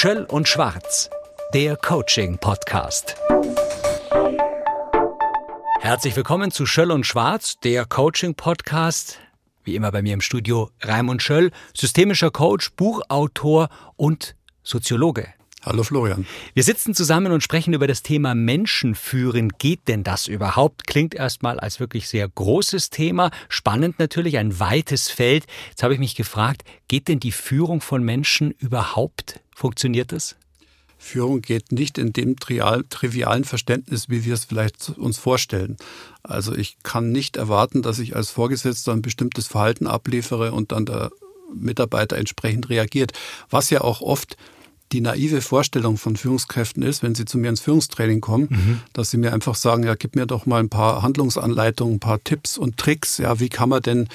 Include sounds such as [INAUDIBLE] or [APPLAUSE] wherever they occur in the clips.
Schöll und Schwarz, der Coaching-Podcast. Herzlich willkommen zu Schöll und Schwarz, der Coaching-Podcast. Wie immer bei mir im Studio Raimund Schöll, systemischer Coach, Buchautor und Soziologe. Hallo Florian. Wir sitzen zusammen und sprechen über das Thema Menschen führen. Geht denn das überhaupt? Klingt erstmal als wirklich sehr großes Thema. Spannend natürlich, ein weites Feld. Jetzt habe ich mich gefragt, geht denn die Führung von Menschen überhaupt? Funktioniert das? Führung geht nicht in dem trivialen Verständnis, wie wir es vielleicht uns vorstellen. Also ich kann nicht erwarten, dass ich als Vorgesetzter ein bestimmtes Verhalten abliefere und dann der Mitarbeiter entsprechend reagiert. Was ja auch oft die naive Vorstellung von Führungskräften ist, wenn sie zu mir ins Führungstraining kommen, mhm. dass sie mir einfach sagen, ja, gib mir doch mal ein paar Handlungsanleitungen, ein paar Tipps und Tricks, ja, wie kann man denn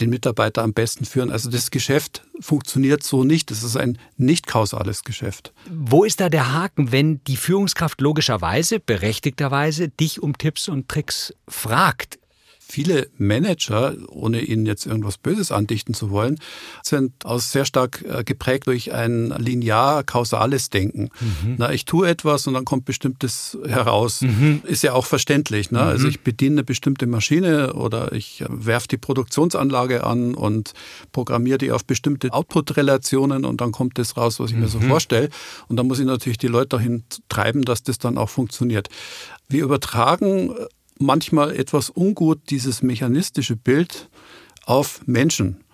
den Mitarbeiter am besten führen. Also das Geschäft funktioniert so nicht. Das ist ein nicht kausales Geschäft. Wo ist da der Haken, wenn die Führungskraft logischerweise, berechtigterweise dich um Tipps und Tricks fragt? Viele Manager, ohne ihnen jetzt irgendwas Böses andichten zu wollen, sind aus sehr stark äh, geprägt durch ein linear-kausales Denken. Mhm. Na, ich tue etwas und dann kommt bestimmtes heraus. Mhm. Ist ja auch verständlich. Ne? Also mhm. Also ich bediene eine bestimmte Maschine oder ich äh, werfe die Produktionsanlage an und programmiere die auf bestimmte Output-Relationen und dann kommt das raus, was ich mir so mhm. vorstelle. Und dann muss ich natürlich die Leute dahin treiben, dass das dann auch funktioniert. Wir übertragen äh, manchmal etwas ungut dieses mechanistische Bild auf Menschen.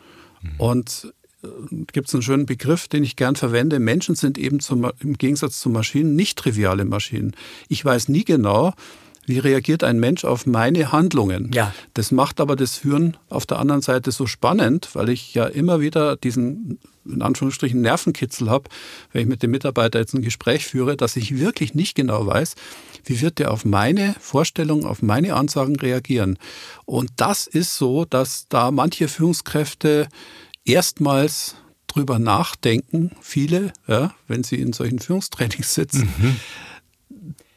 Mhm. Und äh, gibt es einen schönen Begriff, den ich gern verwende. Menschen sind eben zum, im Gegensatz zu Maschinen nicht triviale Maschinen. Ich weiß nie genau, wie reagiert ein Mensch auf meine Handlungen. Ja. Das macht aber das Führen auf der anderen Seite so spannend, weil ich ja immer wieder diesen in Anführungsstrichen Nervenkitzel habe, wenn ich mit dem Mitarbeiter jetzt ein Gespräch führe, dass ich wirklich nicht genau weiß, wie wird der auf meine Vorstellungen, auf meine Ansagen reagieren. Und das ist so, dass da manche Führungskräfte erstmals drüber nachdenken, viele, ja, wenn sie in solchen Führungstrainings sitzen, mhm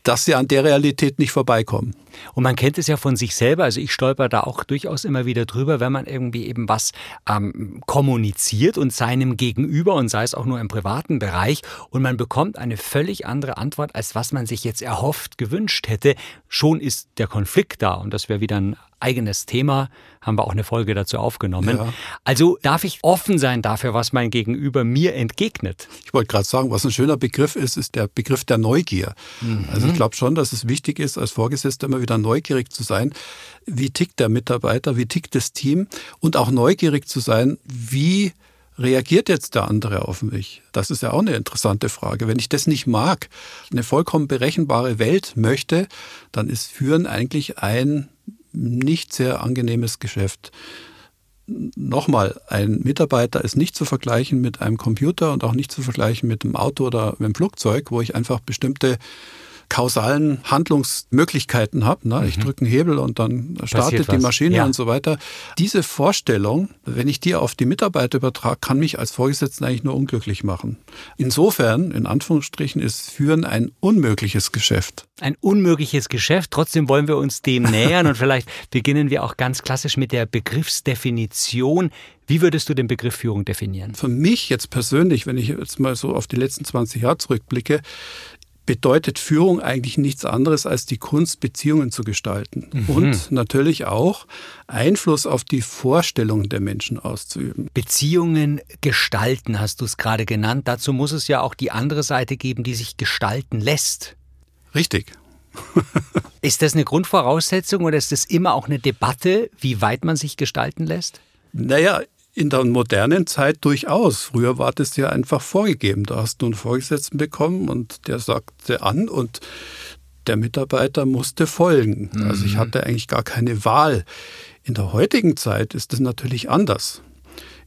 dass sie an der Realität nicht vorbeikommen. Und man kennt es ja von sich selber, also ich stolper da auch durchaus immer wieder drüber, wenn man irgendwie eben was ähm, kommuniziert und seinem Gegenüber und sei es auch nur im privaten Bereich und man bekommt eine völlig andere Antwort, als was man sich jetzt erhofft, gewünscht hätte. Schon ist der Konflikt da und das wäre wieder ein eigenes Thema, haben wir auch eine Folge dazu aufgenommen. Ja. Also darf ich offen sein dafür, was mein Gegenüber mir entgegnet. Ich wollte gerade sagen, was ein schöner Begriff ist, ist der Begriff der Neugier. Mhm. Also ich glaube schon, dass es wichtig ist, als Vorgesetzter immer wieder neugierig zu sein. Wie tickt der Mitarbeiter, wie tickt das Team und auch neugierig zu sein, wie reagiert jetzt der andere auf mich? Das ist ja auch eine interessante Frage. Wenn ich das nicht mag, eine vollkommen berechenbare Welt möchte, dann ist Führen eigentlich ein nicht sehr angenehmes Geschäft. Nochmal, ein Mitarbeiter ist nicht zu vergleichen mit einem Computer und auch nicht zu vergleichen mit einem Auto oder einem Flugzeug, wo ich einfach bestimmte kausalen Handlungsmöglichkeiten habe. Ne? Ich mhm. drücke einen Hebel und dann startet die Maschine ja. und so weiter. Diese Vorstellung, wenn ich die auf die Mitarbeiter übertrage, kann mich als Vorgesetzten eigentlich nur unglücklich machen. Insofern, in Anführungsstrichen, ist Führen ein unmögliches Geschäft. Ein unmögliches Geschäft. Trotzdem wollen wir uns dem nähern und vielleicht [LAUGHS] beginnen wir auch ganz klassisch mit der Begriffsdefinition. Wie würdest du den Begriff Führung definieren? Für mich jetzt persönlich, wenn ich jetzt mal so auf die letzten 20 Jahre zurückblicke, bedeutet Führung eigentlich nichts anderes als die Kunst, Beziehungen zu gestalten mhm. und natürlich auch Einfluss auf die Vorstellungen der Menschen auszuüben. Beziehungen gestalten hast du es gerade genannt. Dazu muss es ja auch die andere Seite geben, die sich gestalten lässt. Richtig. [LAUGHS] ist das eine Grundvoraussetzung oder ist das immer auch eine Debatte, wie weit man sich gestalten lässt? Naja, in der modernen Zeit durchaus. Früher war das ja einfach vorgegeben. Da hast du einen Vorgesetzten bekommen und der sagte an und der Mitarbeiter musste folgen. Mhm. Also ich hatte eigentlich gar keine Wahl. In der heutigen Zeit ist es natürlich anders.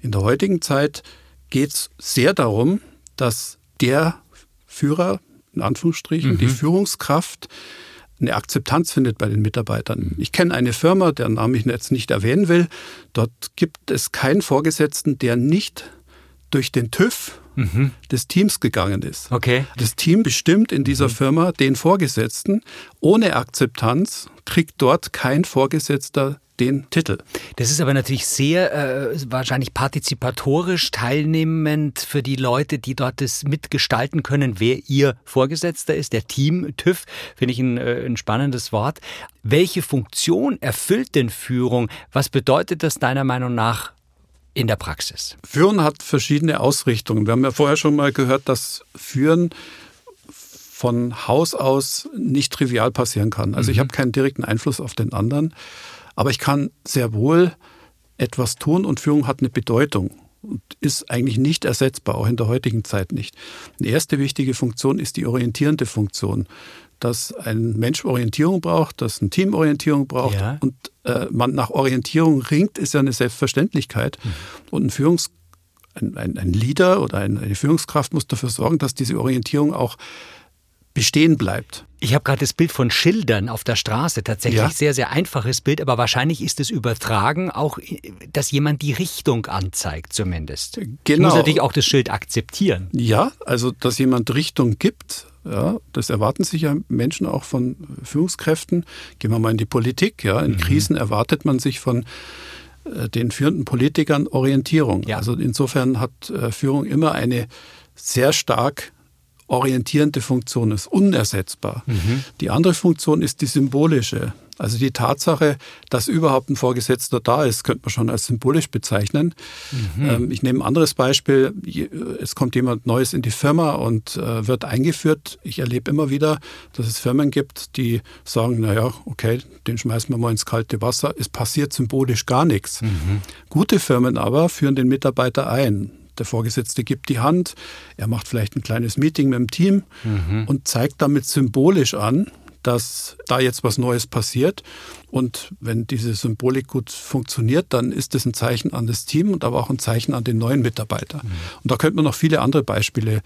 In der heutigen Zeit geht es sehr darum, dass der Führer, in Anführungsstrichen, mhm. die Führungskraft, eine Akzeptanz findet bei den Mitarbeitern. Ich kenne eine Firma, deren Namen ich jetzt nicht erwähnen will. Dort gibt es keinen Vorgesetzten, der nicht durch den TÜV mhm. des Teams gegangen ist. Okay. Das Team bestimmt in dieser mhm. Firma den Vorgesetzten. Ohne Akzeptanz kriegt dort kein Vorgesetzter den Titel. Das ist aber natürlich sehr äh, wahrscheinlich partizipatorisch teilnehmend für die Leute, die dort das mitgestalten können, wer ihr Vorgesetzter ist. Der Team TÜV finde ich ein, äh, ein spannendes Wort. Welche Funktion erfüllt denn Führung? Was bedeutet das deiner Meinung nach in der Praxis? Führen hat verschiedene Ausrichtungen. Wir haben ja vorher schon mal gehört, dass Führen von Haus aus nicht trivial passieren kann. Also mhm. ich habe keinen direkten Einfluss auf den anderen, aber ich kann sehr wohl etwas tun und Führung hat eine Bedeutung und ist eigentlich nicht ersetzbar, auch in der heutigen Zeit nicht. Eine erste wichtige Funktion ist die orientierende Funktion dass ein Mensch Orientierung braucht, dass ein Team Orientierung braucht ja. und äh, man nach Orientierung ringt, ist ja eine Selbstverständlichkeit. Mhm. Und ein Führungs ein, ein, ein Leader oder ein, eine Führungskraft muss dafür sorgen, dass diese Orientierung auch bestehen bleibt. Ich habe gerade das Bild von Schildern auf der Straße, tatsächlich ja. sehr, sehr einfaches Bild, aber wahrscheinlich ist es übertragen auch, dass jemand die Richtung anzeigt zumindest. Genau. Ich muss natürlich auch das Schild akzeptieren. Ja, also dass jemand Richtung gibt, ja, das erwarten sich ja Menschen auch von Führungskräften. Gehen wir mal in die Politik. Ja, in mhm. Krisen erwartet man sich von äh, den führenden Politikern Orientierung. Ja. Also insofern hat äh, Führung immer eine sehr stark orientierende Funktion ist, unersetzbar. Mhm. Die andere Funktion ist die symbolische. Also die Tatsache, dass überhaupt ein Vorgesetzter da ist, könnte man schon als symbolisch bezeichnen. Mhm. Ähm, ich nehme ein anderes Beispiel. Es kommt jemand Neues in die Firma und äh, wird eingeführt. Ich erlebe immer wieder, dass es Firmen gibt, die sagen, naja, okay, den schmeißen wir mal ins kalte Wasser. Es passiert symbolisch gar nichts. Mhm. Gute Firmen aber führen den Mitarbeiter ein. Der Vorgesetzte gibt die Hand, er macht vielleicht ein kleines Meeting mit dem Team mhm. und zeigt damit symbolisch an, dass da jetzt was Neues passiert. Und wenn diese Symbolik gut funktioniert, dann ist das ein Zeichen an das Team und aber auch ein Zeichen an den neuen Mitarbeiter. Mhm. Und da könnte man noch viele andere Beispiele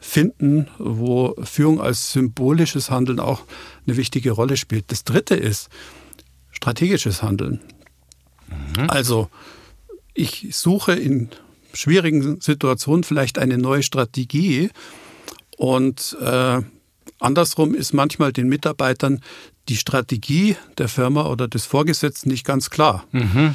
finden, wo Führung als symbolisches Handeln auch eine wichtige Rolle spielt. Das dritte ist strategisches Handeln. Mhm. Also ich suche in schwierigen Situationen vielleicht eine neue Strategie. Und äh, andersrum ist manchmal den Mitarbeitern die Strategie der Firma oder des Vorgesetzten nicht ganz klar. Mhm.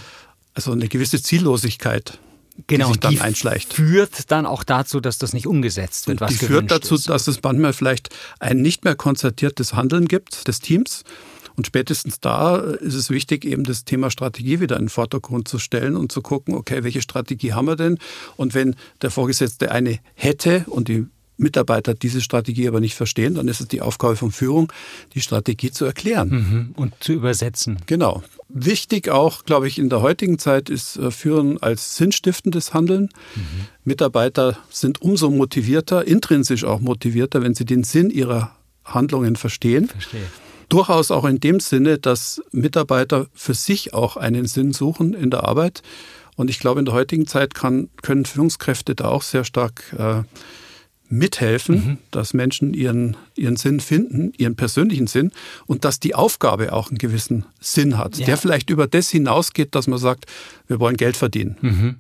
Also eine gewisse Ziellosigkeit. Genau, die sich dann einschleicht. führt dann auch dazu, dass das nicht umgesetzt wird, was Die führt dazu, ist. dass es manchmal vielleicht ein nicht mehr konzertiertes Handeln gibt des Teams und spätestens da ist es wichtig, eben das Thema Strategie wieder in den Vordergrund zu stellen und zu gucken, okay, welche Strategie haben wir denn? Und wenn der Vorgesetzte eine hätte und die Mitarbeiter diese Strategie aber nicht verstehen, dann ist es die Aufgabe von Führung, die Strategie zu erklären. Mhm. Und zu übersetzen. Genau. Wichtig auch, glaube ich, in der heutigen Zeit ist äh, Führen als sinnstiftendes Handeln. Mhm. Mitarbeiter sind umso motivierter, intrinsisch auch motivierter, wenn sie den Sinn ihrer Handlungen verstehen. Verstehe. Durchaus auch in dem Sinne, dass Mitarbeiter für sich auch einen Sinn suchen in der Arbeit. Und ich glaube, in der heutigen Zeit kann, können Führungskräfte da auch sehr stark äh, mithelfen, mhm. dass Menschen ihren, ihren Sinn finden, ihren persönlichen Sinn und dass die Aufgabe auch einen gewissen Sinn hat, ja. der vielleicht über das hinausgeht, dass man sagt, wir wollen Geld verdienen. Mhm.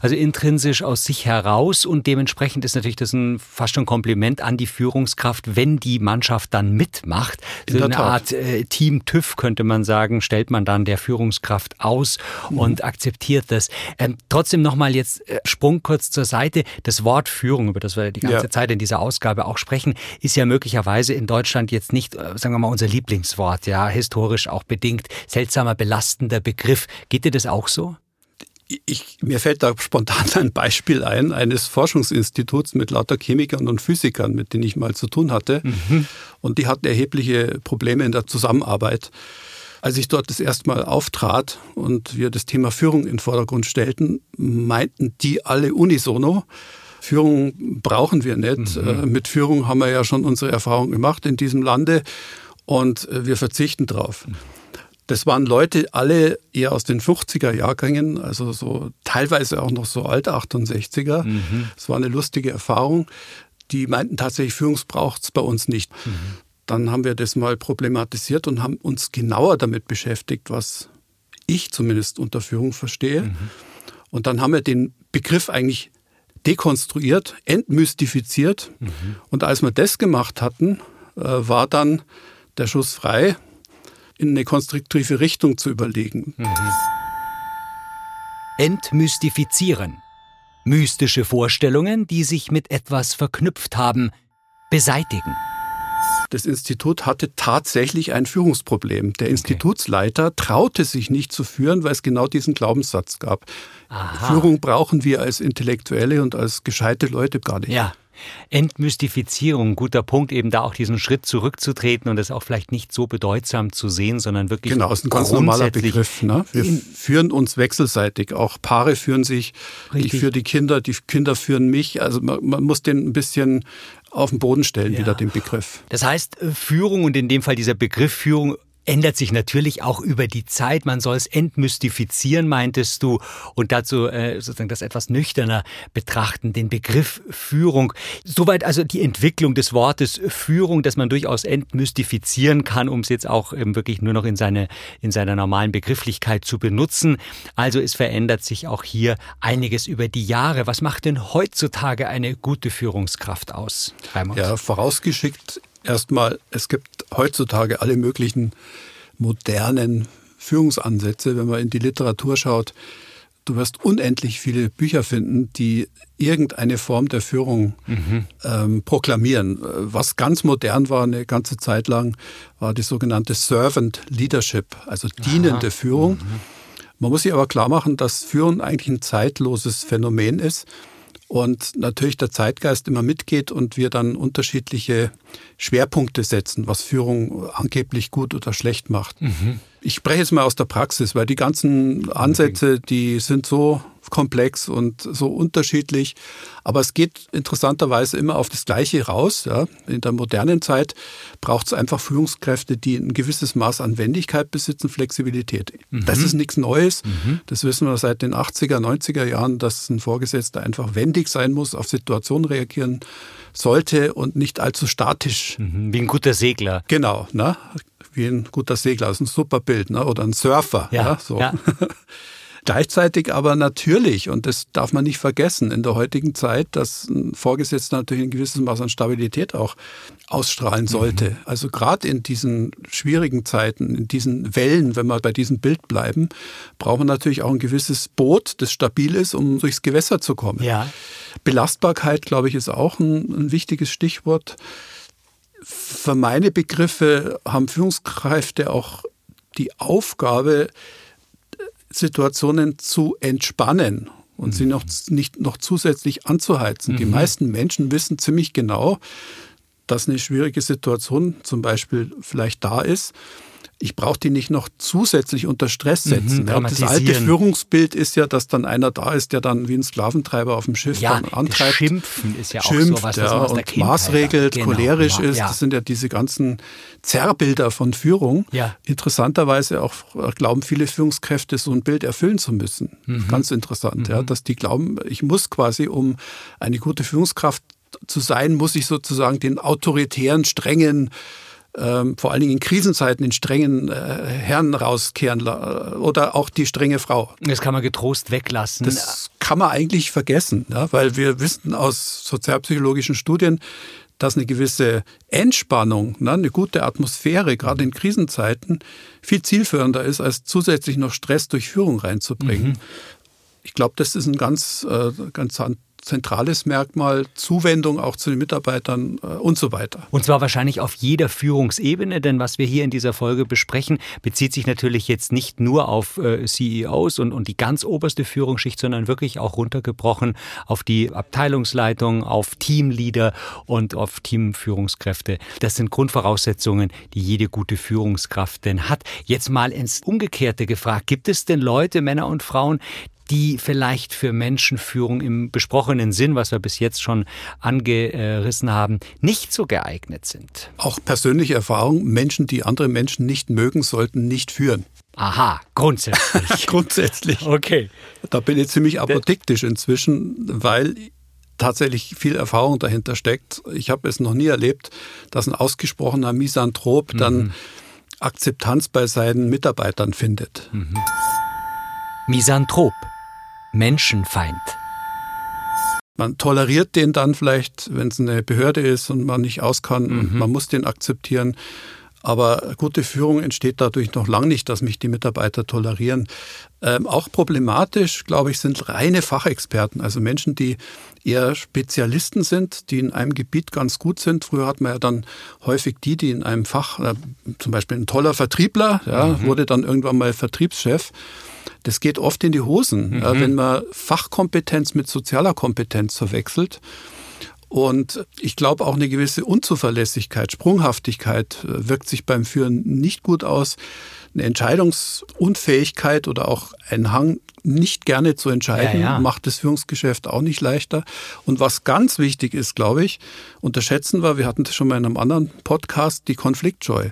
Also intrinsisch aus sich heraus und dementsprechend ist natürlich das ein fast schon Kompliment an die Führungskraft, wenn die Mannschaft dann mitmacht. In so eine Tat. Art äh, Team TÜV könnte man sagen, stellt man dann der Führungskraft aus mhm. und akzeptiert das. Ähm, trotzdem nochmal jetzt äh, Sprung kurz zur Seite. Das Wort Führung, über das wir die ganze ja. Zeit in dieser Ausgabe auch sprechen, ist ja möglicherweise in Deutschland jetzt nicht, äh, sagen wir mal, unser Lieblingswort, ja, historisch auch bedingt. Seltsamer, belastender Begriff. Geht dir das auch so? Ich, mir fällt da spontan [LAUGHS] ein Beispiel ein, eines Forschungsinstituts mit lauter Chemikern und Physikern, mit denen ich mal zu tun hatte. Mhm. Und die hatten erhebliche Probleme in der Zusammenarbeit. Als ich dort das erste Mal auftrat und wir das Thema Führung in den Vordergrund stellten, meinten die alle unisono, Führung brauchen wir nicht. Mhm. Äh, mit Führung haben wir ja schon unsere Erfahrung gemacht in diesem Lande und äh, wir verzichten drauf. Das waren Leute alle eher aus den 50er Jahrgängen, also so teilweise auch noch so alte 68er. Mhm. Es war eine lustige Erfahrung. Die meinten tatsächlich, Führungs braucht es bei uns nicht. Mhm. Dann haben wir das mal problematisiert und haben uns genauer damit beschäftigt, was ich zumindest unter Führung verstehe. Mhm. Und dann haben wir den Begriff eigentlich dekonstruiert, entmystifiziert. Mhm. Und als wir das gemacht hatten, äh, war dann der Schuss frei, in eine konstruktive Richtung zu überlegen. Mhm. Entmystifizieren. Mystische Vorstellungen, die sich mit etwas verknüpft haben, beseitigen. Das Institut hatte tatsächlich ein Führungsproblem. Der Institutsleiter traute sich nicht zu führen, weil es genau diesen Glaubenssatz gab. Aha. Führung brauchen wir als Intellektuelle und als gescheite Leute gar nicht. Ja. Entmystifizierung, guter Punkt, eben da auch diesen Schritt zurückzutreten und das auch vielleicht nicht so bedeutsam zu sehen, sondern wirklich. Genau, ist ein ganz normaler Begriff. Ne? Wir führen uns wechselseitig. Auch Paare führen sich, Richtig. ich führe die Kinder, die Kinder führen mich. Also man, man muss den ein bisschen auf den Boden stellen, ja. wieder den Begriff. Das heißt, äh, Führung und in dem Fall dieser Begriff Führung ändert sich natürlich auch über die Zeit. Man soll es entmystifizieren, meintest du, und dazu äh, sozusagen das etwas nüchterner betrachten, den Begriff Führung. Soweit also die Entwicklung des Wortes Führung, dass man durchaus entmystifizieren kann, um es jetzt auch ähm, wirklich nur noch in, seine, in seiner normalen Begrifflichkeit zu benutzen. Also es verändert sich auch hier einiges über die Jahre. Was macht denn heutzutage eine gute Führungskraft aus? Raimund? Ja, vorausgeschickt erstmal, es gibt heutzutage alle möglichen modernen Führungsansätze. Wenn man in die Literatur schaut, du wirst unendlich viele Bücher finden, die irgendeine Form der Führung mhm. ähm, proklamieren. Was ganz modern war eine ganze Zeit lang, war die sogenannte Servant Leadership, also dienende Aha. Führung. Mhm. Man muss sich aber klar machen, dass Führen eigentlich ein zeitloses Phänomen ist und natürlich der Zeitgeist immer mitgeht und wir dann unterschiedliche Schwerpunkte setzen, was Führung angeblich gut oder schlecht macht. Mhm. Ich spreche jetzt mal aus der Praxis, weil die ganzen Ansätze, die sind so komplex und so unterschiedlich. Aber es geht interessanterweise immer auf das Gleiche raus. Ja. In der modernen Zeit braucht es einfach Führungskräfte, die ein gewisses Maß an Wendigkeit besitzen, Flexibilität. Mhm. Das ist nichts Neues. Mhm. Das wissen wir seit den 80er, 90er Jahren, dass ein Vorgesetzter einfach wendig sein muss, auf Situationen reagieren sollte und nicht allzu statisch. Mhm. Wie ein guter Segler. Genau, ne? Wie ein guter Segler. Das ist ein super Bild. Ne? Oder ein Surfer. Ja, ja so. Ja. [LAUGHS] Gleichzeitig aber natürlich, und das darf man nicht vergessen in der heutigen Zeit, dass ein Vorgesetzter natürlich ein gewisses Maß an Stabilität auch ausstrahlen sollte. Mhm. Also gerade in diesen schwierigen Zeiten, in diesen Wellen, wenn wir bei diesem Bild bleiben, braucht man natürlich auch ein gewisses Boot, das stabil ist, um durchs Gewässer zu kommen. Ja. Belastbarkeit, glaube ich, ist auch ein, ein wichtiges Stichwort. Für meine Begriffe haben Führungskräfte auch die Aufgabe, Situationen zu entspannen und mhm. sie noch nicht noch zusätzlich anzuheizen. Mhm. Die meisten Menschen wissen ziemlich genau, dass eine schwierige Situation zum Beispiel vielleicht da ist ich brauche die nicht noch zusätzlich unter Stress mhm, setzen. Mhm, ja, das alte Führungsbild ist ja, dass dann einer da ist, der dann wie ein Sklaventreiber auf dem Schiff ja, dann antreibt. Schimpfen ist ja auch schimpft, sowas, ja, und maßregelt, genau, cholerisch ist. Ja. Das sind ja diese ganzen Zerrbilder von Führung. Interessanterweise auch äh, glauben viele Führungskräfte, so ein Bild erfüllen zu müssen. Mhm. Ganz interessant, mhm. ja, dass die glauben, ich muss quasi, um eine gute Führungskraft zu sein, muss ich sozusagen den autoritären, strengen, ähm, vor allen Dingen in Krisenzeiten den strengen äh, Herrn rauskehren oder auch die strenge Frau. Das kann man getrost weglassen. Das kann man eigentlich vergessen, ja, weil wir wissen aus sozialpsychologischen Studien, dass eine gewisse Entspannung, ne, eine gute Atmosphäre, gerade in Krisenzeiten, viel zielführender ist, als zusätzlich noch Stress durch Führung reinzubringen. Mhm. Ich glaube, das ist ein ganz, äh, ganz zentrales Merkmal, Zuwendung auch zu den Mitarbeitern äh, und so weiter. Und zwar wahrscheinlich auf jeder Führungsebene, denn was wir hier in dieser Folge besprechen, bezieht sich natürlich jetzt nicht nur auf äh, CEOs und, und die ganz oberste Führungsschicht, sondern wirklich auch runtergebrochen auf die Abteilungsleitung, auf Teamleader und auf Teamführungskräfte. Das sind Grundvoraussetzungen, die jede gute Führungskraft denn hat. Jetzt mal ins Umgekehrte gefragt, gibt es denn Leute, Männer und Frauen, die vielleicht für Menschenführung im besprochenen Sinn, was wir bis jetzt schon angerissen haben, nicht so geeignet sind. Auch persönliche Erfahrung, Menschen, die andere Menschen nicht mögen, sollten nicht führen. Aha, grundsätzlich. [LAUGHS] grundsätzlich. Okay. Da bin ich ziemlich apodiktisch inzwischen, weil tatsächlich viel Erfahrung dahinter steckt. Ich habe es noch nie erlebt, dass ein ausgesprochener Misanthrop mhm. dann Akzeptanz bei seinen Mitarbeitern findet. Mhm. Misanthrop Menschenfeind. man toleriert den dann vielleicht, wenn es eine Behörde ist und man nicht aus kann. Mhm. Man muss den akzeptieren. Aber gute Führung entsteht dadurch noch lange nicht, dass mich die Mitarbeiter tolerieren. Ähm, auch problematisch, glaube ich, sind reine Fachexperten, also Menschen, die eher Spezialisten sind, die in einem Gebiet ganz gut sind. Früher hat man ja dann häufig die, die in einem Fach, äh, zum Beispiel ein toller Vertriebler, ja, mhm. wurde dann irgendwann mal Vertriebschef. Das geht oft in die Hosen, mhm. wenn man Fachkompetenz mit sozialer Kompetenz verwechselt. Und ich glaube auch eine gewisse Unzuverlässigkeit, Sprunghaftigkeit äh, wirkt sich beim Führen nicht gut aus. Eine Entscheidungsunfähigkeit oder auch ein Hang, nicht gerne zu entscheiden, ja, ja. macht das Führungsgeschäft auch nicht leichter. Und was ganz wichtig ist, glaube ich, unterschätzen wir, wir hatten das schon mal in einem anderen Podcast, die Konfliktscheu.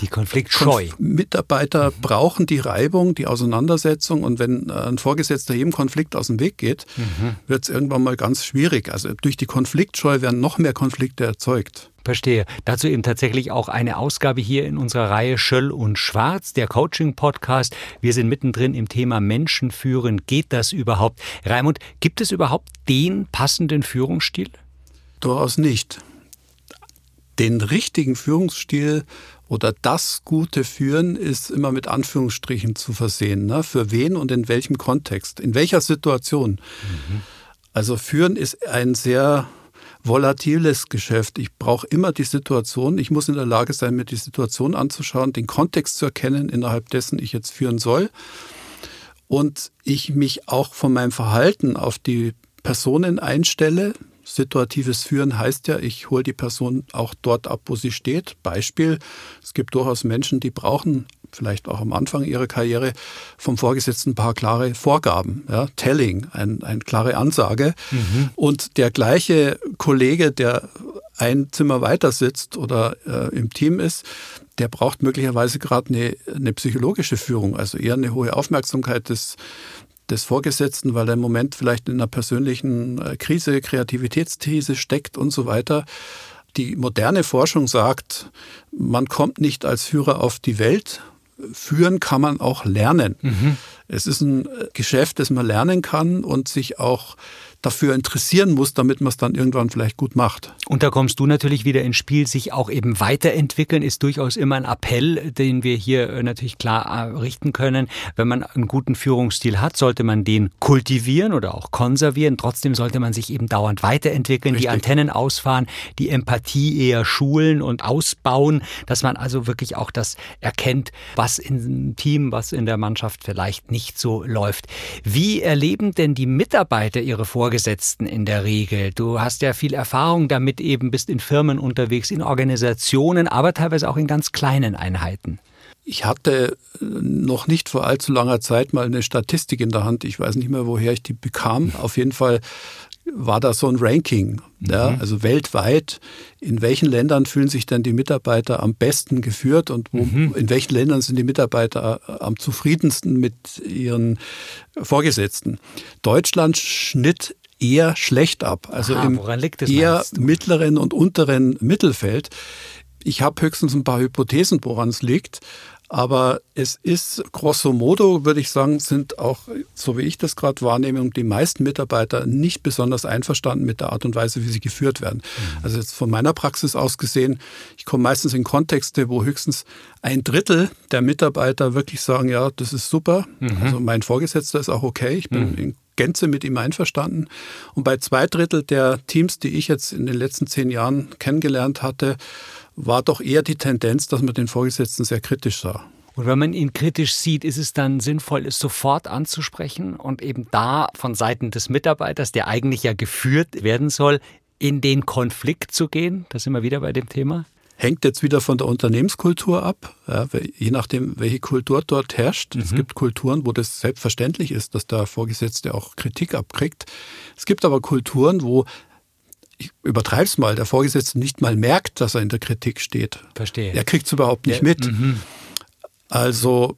Die Konfliktscheu. Konf Mitarbeiter mhm. brauchen die Reibung, die Auseinandersetzung und wenn äh, ein Vorgesetzter jedem Konflikt aus dem Weg geht, mhm. wird es irgendwann mal ganz schwierig. Also durch die Konfliktscheu werden noch mehr Konflikte erzeugt. Verstehe. Dazu eben tatsächlich auch eine Ausgabe hier in unserer Reihe Schöll und Schwarz, der Coaching-Podcast. Wir sind mittendrin im Thema Menschen führen. Geht das überhaupt? Raimund, gibt es überhaupt den passenden Führungsstil? Durchaus nicht. Den richtigen Führungsstil oder das gute Führen ist immer mit Anführungsstrichen zu versehen. Ne? Für wen und in welchem Kontext, in welcher Situation. Mhm. Also Führen ist ein sehr volatiles Geschäft. Ich brauche immer die Situation. Ich muss in der Lage sein, mir die Situation anzuschauen, den Kontext zu erkennen, innerhalb dessen ich jetzt führen soll. Und ich mich auch von meinem Verhalten auf die Personen einstelle, Situatives Führen heißt ja, ich hole die Person auch dort ab, wo sie steht. Beispiel, es gibt durchaus Menschen, die brauchen vielleicht auch am Anfang ihrer Karriere vom Vorgesetzten ein paar klare Vorgaben, ja, Telling, ein, eine klare Ansage. Mhm. Und der gleiche Kollege, der ein Zimmer weiter sitzt oder äh, im Team ist, der braucht möglicherweise gerade eine, eine psychologische Führung, also eher eine hohe Aufmerksamkeit des, des Vorgesetzten, weil er im Moment vielleicht in einer persönlichen äh, Krise, Kreativitätskrise steckt und so weiter. Die moderne Forschung sagt, man kommt nicht als Führer auf die Welt. Führen kann man auch lernen. Mhm. Es ist ein äh, Geschäft, das man lernen kann und sich auch dafür interessieren muss, damit man es dann irgendwann vielleicht gut macht. Und da kommst du natürlich wieder ins Spiel, sich auch eben weiterentwickeln, ist durchaus immer ein Appell, den wir hier äh, natürlich klar äh, richten können. Wenn man einen guten Führungsstil hat, sollte man den kultivieren oder auch konservieren. Trotzdem sollte man sich eben dauernd weiterentwickeln, Richtig. die Antennen ausfahren, die Empathie eher schulen und ausbauen, dass man also wirklich auch das erkennt, was im Team, was in der Mannschaft vielleicht nicht so läuft. Wie erleben denn die Mitarbeiter ihre Vorgänge? Vorgesetzten in der Regel. Du hast ja viel Erfahrung damit eben, bist in Firmen unterwegs, in Organisationen, aber teilweise auch in ganz kleinen Einheiten. Ich hatte noch nicht vor allzu langer Zeit mal eine Statistik in der Hand. Ich weiß nicht mehr, woher ich die bekam. [LAUGHS] Auf jeden Fall war da so ein Ranking, mhm. ja, also weltweit, in welchen Ländern fühlen sich denn die Mitarbeiter am besten geführt und wo, mhm. in welchen Ländern sind die Mitarbeiter äh, am zufriedensten mit ihren Vorgesetzten. Deutschland schnitt eher schlecht ab, also Aha, im eher mittleren und unteren Mittelfeld. Ich habe höchstens ein paar Hypothesen, woran es liegt. Aber es ist grosso modo, würde ich sagen, sind auch, so wie ich das gerade wahrnehme, die meisten Mitarbeiter nicht besonders einverstanden mit der Art und Weise, wie sie geführt werden. Mhm. Also jetzt von meiner Praxis aus gesehen, ich komme meistens in Kontexte, wo höchstens ein Drittel der Mitarbeiter wirklich sagen, ja, das ist super. Mhm. Also mein Vorgesetzter ist auch okay. Ich bin mhm. in Gänze mit ihm einverstanden. Und bei zwei Drittel der Teams, die ich jetzt in den letzten zehn Jahren kennengelernt hatte, war doch eher die Tendenz, dass man den Vorgesetzten sehr kritisch sah. Und wenn man ihn kritisch sieht, ist es dann sinnvoll, es sofort anzusprechen und eben da von Seiten des Mitarbeiters, der eigentlich ja geführt werden soll, in den Konflikt zu gehen? Da sind wir wieder bei dem Thema. Hängt jetzt wieder von der Unternehmenskultur ab, ja, je nachdem, welche Kultur dort herrscht. Mhm. Es gibt Kulturen, wo das selbstverständlich ist, dass der Vorgesetzte auch Kritik abkriegt. Es gibt aber Kulturen, wo ich übertreibe es mal, der Vorgesetzte nicht mal merkt, dass er in der Kritik steht. Verstehe. Er kriegt es überhaupt nicht ja, mit. Mhm. Also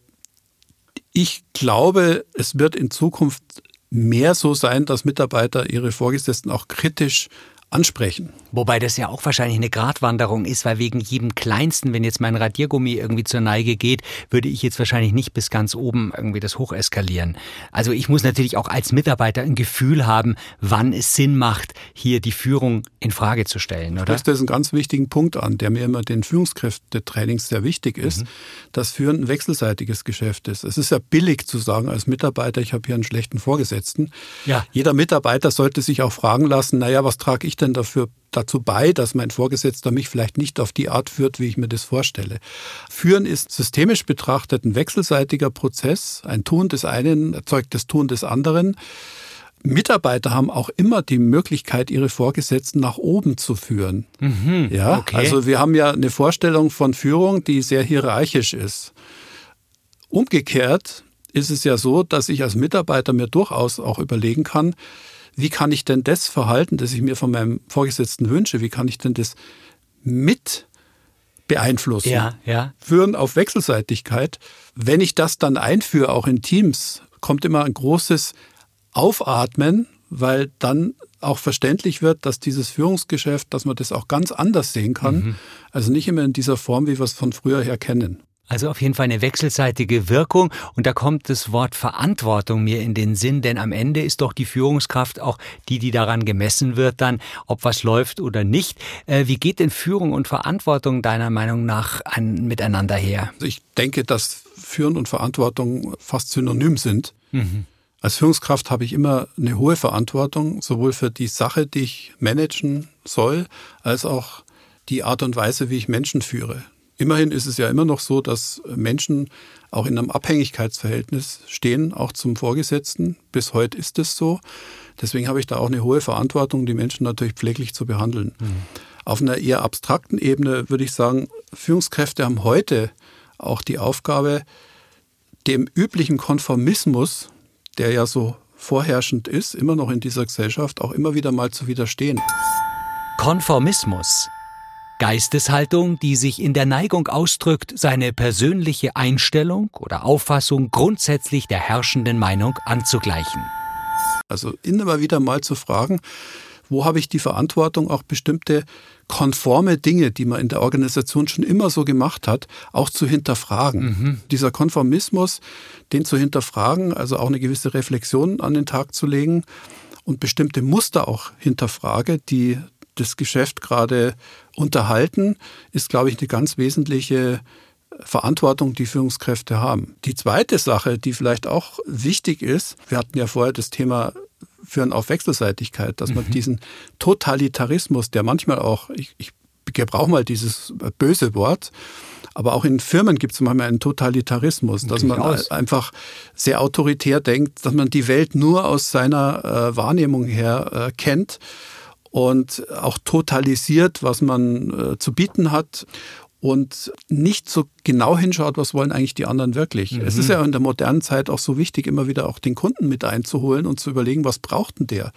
ich glaube, es wird in Zukunft mehr so sein, dass Mitarbeiter ihre Vorgesetzten auch kritisch ansprechen. Wobei das ja auch wahrscheinlich eine Gratwanderung ist, weil wegen jedem Kleinsten, wenn jetzt mein Radiergummi irgendwie zur Neige geht, würde ich jetzt wahrscheinlich nicht bis ganz oben irgendwie das hocheskalieren. Also ich muss natürlich auch als Mitarbeiter ein Gefühl haben, wann es Sinn macht, hier die Führung in Frage zu stellen, oder? Das ist ein ganz wichtigen Punkt an, der mir immer den Führungskräftetrainings sehr wichtig ist, mhm. dass Führen ein wechselseitiges Geschäft ist. Es ist ja billig zu sagen als Mitarbeiter, ich habe hier einen schlechten Vorgesetzten. Ja. Jeder Mitarbeiter sollte sich auch fragen lassen, naja, was trage ich denn dafür dazu bei, dass mein Vorgesetzter mich vielleicht nicht auf die Art führt, wie ich mir das vorstelle. Führen ist systemisch betrachtet ein wechselseitiger Prozess. Ein Tun des einen erzeugt das Tun des anderen. Mitarbeiter haben auch immer die Möglichkeit, ihre Vorgesetzten nach oben zu führen. Mhm, ja, okay. also wir haben ja eine Vorstellung von Führung, die sehr hierarchisch ist. Umgekehrt ist es ja so, dass ich als Mitarbeiter mir durchaus auch überlegen kann, wie kann ich denn das Verhalten, das ich mir von meinem Vorgesetzten wünsche, wie kann ich denn das mit beeinflussen? Ja, ja. Führen auf Wechselseitigkeit. Wenn ich das dann einführe, auch in Teams, kommt immer ein großes Aufatmen, weil dann auch verständlich wird, dass dieses Führungsgeschäft, dass man das auch ganz anders sehen kann. Mhm. Also nicht immer in dieser Form, wie wir es von früher her kennen. Also auf jeden Fall eine wechselseitige Wirkung. Und da kommt das Wort Verantwortung mir in den Sinn, denn am Ende ist doch die Führungskraft auch die, die daran gemessen wird, dann, ob was läuft oder nicht. Äh, wie geht denn Führung und Verantwortung deiner Meinung nach an, miteinander her? Also ich denke, dass Führen und Verantwortung fast synonym sind. Mhm. Als Führungskraft habe ich immer eine hohe Verantwortung, sowohl für die Sache, die ich managen soll, als auch die Art und Weise, wie ich Menschen führe. Immerhin ist es ja immer noch so, dass Menschen auch in einem Abhängigkeitsverhältnis stehen, auch zum Vorgesetzten. Bis heute ist es so. Deswegen habe ich da auch eine hohe Verantwortung, die Menschen natürlich pfleglich zu behandeln. Mhm. Auf einer eher abstrakten Ebene würde ich sagen, Führungskräfte haben heute auch die Aufgabe, dem üblichen Konformismus, der ja so vorherrschend ist, immer noch in dieser Gesellschaft, auch immer wieder mal zu widerstehen. Konformismus Geisteshaltung, die sich in der Neigung ausdrückt, seine persönliche Einstellung oder Auffassung grundsätzlich der herrschenden Meinung anzugleichen. Also immer wieder mal zu fragen, wo habe ich die Verantwortung, auch bestimmte konforme Dinge, die man in der Organisation schon immer so gemacht hat, auch zu hinterfragen. Mhm. Dieser Konformismus, den zu hinterfragen, also auch eine gewisse Reflexion an den Tag zu legen und bestimmte Muster auch hinterfrage, die das Geschäft gerade unterhalten, ist, glaube ich, eine ganz wesentliche Verantwortung, die Führungskräfte haben. Die zweite Sache, die vielleicht auch wichtig ist, wir hatten ja vorher das Thema Führen auf Wechselseitigkeit, dass man mhm. diesen Totalitarismus, der manchmal auch, ich, ich gebrauche mal dieses böse Wort, aber auch in Firmen gibt es manchmal einen Totalitarismus, dass man aus. einfach sehr autoritär denkt, dass man die Welt nur aus seiner äh, Wahrnehmung her äh, kennt und auch totalisiert, was man äh, zu bieten hat. Und nicht so genau hinschaut, was wollen eigentlich die anderen wirklich. Mhm. Es ist ja in der modernen Zeit auch so wichtig, immer wieder auch den Kunden mit einzuholen und zu überlegen, was braucht denn der?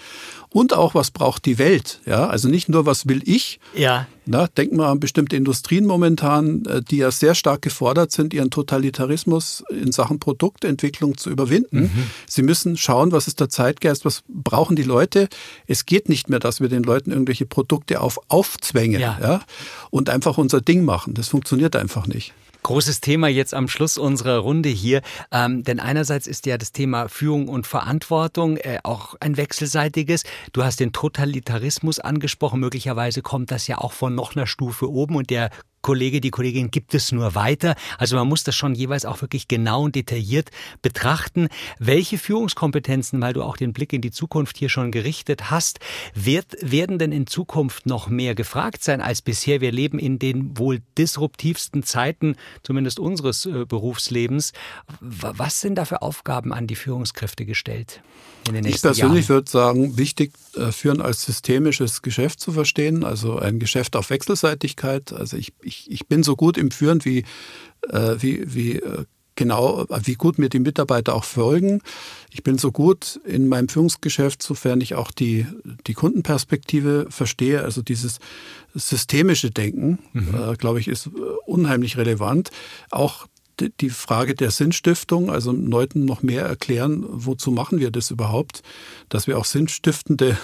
Und auch, was braucht die Welt? Ja, also nicht nur, was will ich? Ja. Na, denken wir an bestimmte Industrien momentan, äh, die ja sehr stark gefordert sind, ihren Totalitarismus in Sachen Produktentwicklung zu überwinden. Mhm. Sie müssen schauen, was ist der Zeitgeist, was brauchen die Leute. Es geht nicht mehr, dass wir den Leuten irgendwelche Produkte auf, aufzwängen ja. ja, und einfach unser Ding machen. Das funktioniert einfach nicht. Großes Thema jetzt am Schluss unserer Runde hier, ähm, denn einerseits ist ja das Thema Führung und Verantwortung äh, auch ein wechselseitiges. Du hast den Totalitarismus angesprochen, möglicherweise kommt das ja auch von noch einer Stufe oben und der Kollege, die Kollegin gibt es nur weiter. Also man muss das schon jeweils auch wirklich genau und detailliert betrachten. Welche Führungskompetenzen, weil du auch den Blick in die Zukunft hier schon gerichtet hast, wird, werden denn in Zukunft noch mehr gefragt sein als bisher? Wir leben in den wohl disruptivsten Zeiten, zumindest unseres äh, Berufslebens. Was sind da für Aufgaben an die Führungskräfte gestellt? Ich persönlich Jahren? würde sagen, wichtig, äh, Führen als systemisches Geschäft zu verstehen, also ein Geschäft auf Wechselseitigkeit. Also ich, ich, ich bin so gut im Führen, wie, äh, wie, wie äh, genau, wie gut mir die Mitarbeiter auch folgen. Ich bin so gut in meinem Führungsgeschäft, sofern ich auch die, die Kundenperspektive verstehe. Also dieses systemische Denken, mhm. äh, glaube ich, ist unheimlich relevant. Auch die Frage der Sinnstiftung, also Leuten noch mehr erklären, wozu machen wir das überhaupt, dass wir auch sinnstiftende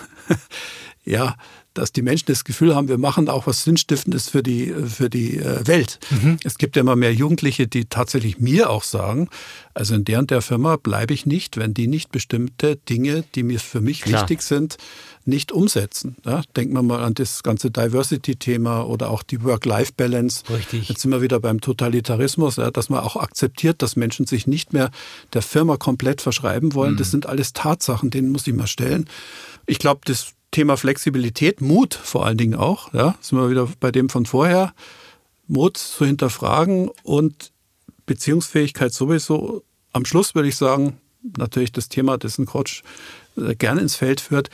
[LAUGHS] ja, dass die Menschen das Gefühl haben, wir machen auch was Sinnstiftendes für die, für die äh, Welt. Mhm. Es gibt ja immer mehr Jugendliche, die tatsächlich mir auch sagen, also in der und der Firma bleibe ich nicht, wenn die nicht bestimmte Dinge, die mir für mich Klar. wichtig sind, nicht umsetzen. Ja, denken wir mal an das ganze Diversity-Thema oder auch die Work-Life-Balance. Richtig. Jetzt sind wir wieder beim Totalitarismus, ja, dass man auch akzeptiert, dass Menschen sich nicht mehr der Firma komplett verschreiben wollen. Mhm. Das sind alles Tatsachen, denen muss ich mal stellen. Ich glaube, das Thema Flexibilität, Mut vor allen Dingen auch, ja, sind wir wieder bei dem von vorher, Mut zu hinterfragen und Beziehungsfähigkeit sowieso. Am Schluss würde ich sagen, natürlich das Thema, das ein Coach äh, gerne ins Feld führt,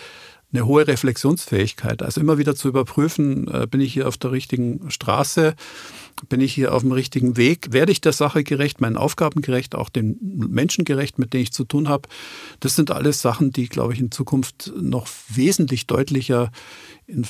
eine hohe Reflexionsfähigkeit. Also immer wieder zu überprüfen, äh, bin ich hier auf der richtigen Straße, bin ich hier auf dem richtigen Weg, werde ich der Sache gerecht, meinen Aufgaben gerecht, auch den Menschen gerecht, mit denen ich zu tun habe. Das sind alles Sachen, die, glaube ich, in Zukunft noch wesentlich deutlicher in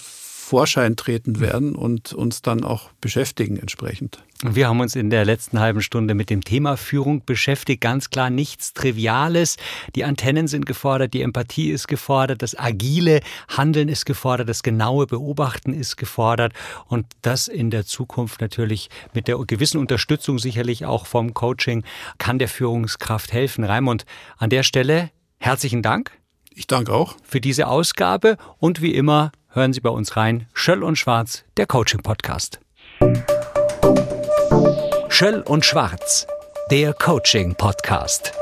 Vorschein treten werden und uns dann auch beschäftigen entsprechend. Wir haben uns in der letzten halben Stunde mit dem Thema Führung beschäftigt. Ganz klar nichts Triviales. Die Antennen sind gefordert, die Empathie ist gefordert, das agile Handeln ist gefordert, das genaue Beobachten ist gefordert und das in der Zukunft natürlich mit der gewissen Unterstützung sicherlich auch vom Coaching kann der Führungskraft helfen. Raimund, an der Stelle herzlichen Dank. Ich danke auch. Für diese Ausgabe und wie immer hören Sie bei uns rein. Schöll und Schwarz, der Coaching-Podcast. Schöll und Schwarz, der Coaching-Podcast.